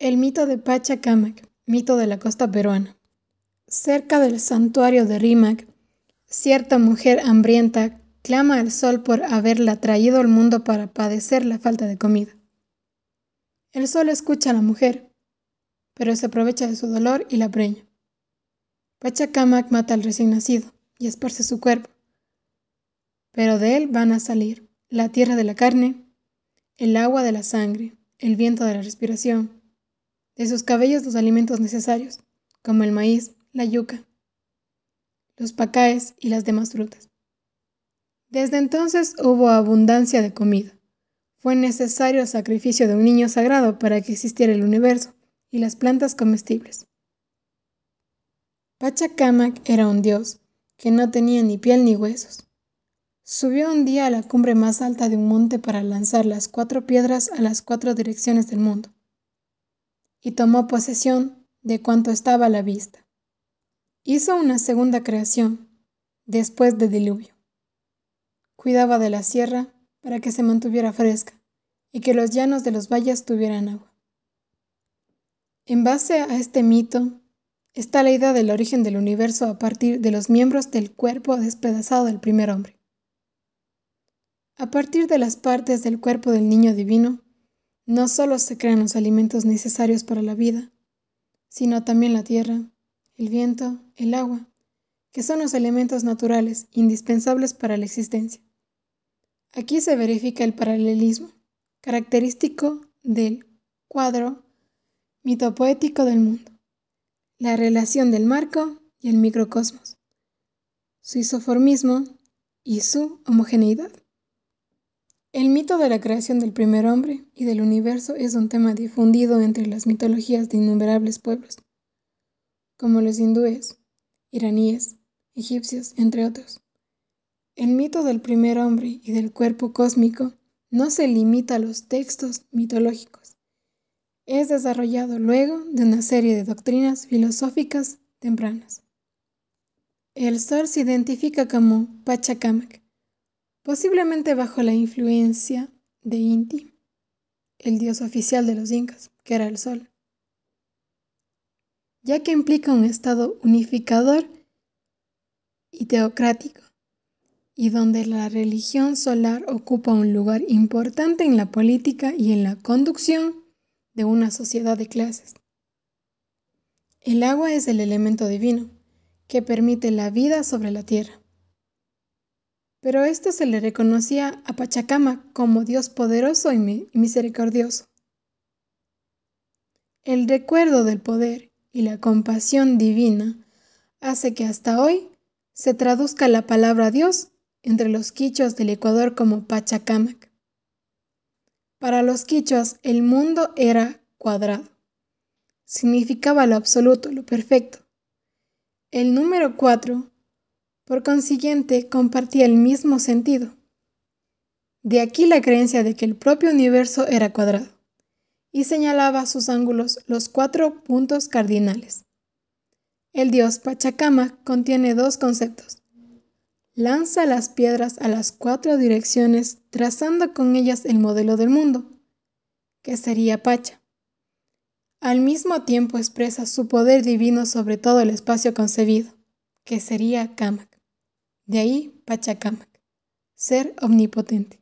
El mito de Pachacamac, mito de la costa peruana. Cerca del santuario de Rímac, cierta mujer hambrienta clama al sol por haberla traído al mundo para padecer la falta de comida. El sol escucha a la mujer, pero se aprovecha de su dolor y la preña. Pachacamac mata al recién nacido y esparce su cuerpo, pero de él van a salir la tierra de la carne, el agua de la sangre, el viento de la respiración, de sus cabellos los alimentos necesarios, como el maíz, la yuca, los pacaes y las demás frutas. Desde entonces hubo abundancia de comida. Fue necesario el sacrificio de un niño sagrado para que existiera el universo y las plantas comestibles. Pachacamac era un dios que no tenía ni piel ni huesos. Subió un día a la cumbre más alta de un monte para lanzar las cuatro piedras a las cuatro direcciones del mundo y tomó posesión de cuanto estaba a la vista. Hizo una segunda creación después del diluvio. Cuidaba de la sierra para que se mantuviera fresca y que los llanos de los valles tuvieran agua. En base a este mito está la idea del origen del universo a partir de los miembros del cuerpo despedazado del primer hombre. A partir de las partes del cuerpo del niño divino, no solo se crean los alimentos necesarios para la vida, sino también la tierra, el viento, el agua, que son los elementos naturales indispensables para la existencia. Aquí se verifica el paralelismo, característico del cuadro mitopoético del mundo, la relación del marco y el microcosmos, su isoformismo y su homogeneidad. El mito de la creación del primer hombre y del universo es un tema difundido entre las mitologías de innumerables pueblos, como los hindúes, iraníes, egipcios, entre otros. El mito del primer hombre y del cuerpo cósmico no se limita a los textos mitológicos. Es desarrollado luego de una serie de doctrinas filosóficas tempranas. El sol se identifica como Pachacamac, posiblemente bajo la influencia de Inti, el dios oficial de los incas, que era el sol, ya que implica un estado unificador y teocrático, y donde la religión solar ocupa un lugar importante en la política y en la conducción de una sociedad de clases. El agua es el elemento divino que permite la vida sobre la tierra pero esto se le reconocía a Pachacama como Dios poderoso y misericordioso. El recuerdo del poder y la compasión divina hace que hasta hoy se traduzca la palabra Dios entre los quichos del Ecuador como Pachacamac. Para los quichos el mundo era cuadrado. Significaba lo absoluto, lo perfecto. El número cuatro por consiguiente, compartía el mismo sentido. De aquí la creencia de que el propio universo era cuadrado, y señalaba sus ángulos los cuatro puntos cardinales. El dios Pachacama contiene dos conceptos. Lanza las piedras a las cuatro direcciones, trazando con ellas el modelo del mundo, que sería Pacha. Al mismo tiempo expresa su poder divino sobre todo el espacio concebido, que sería Kama. De ahí Pachacamac, ser omnipotente.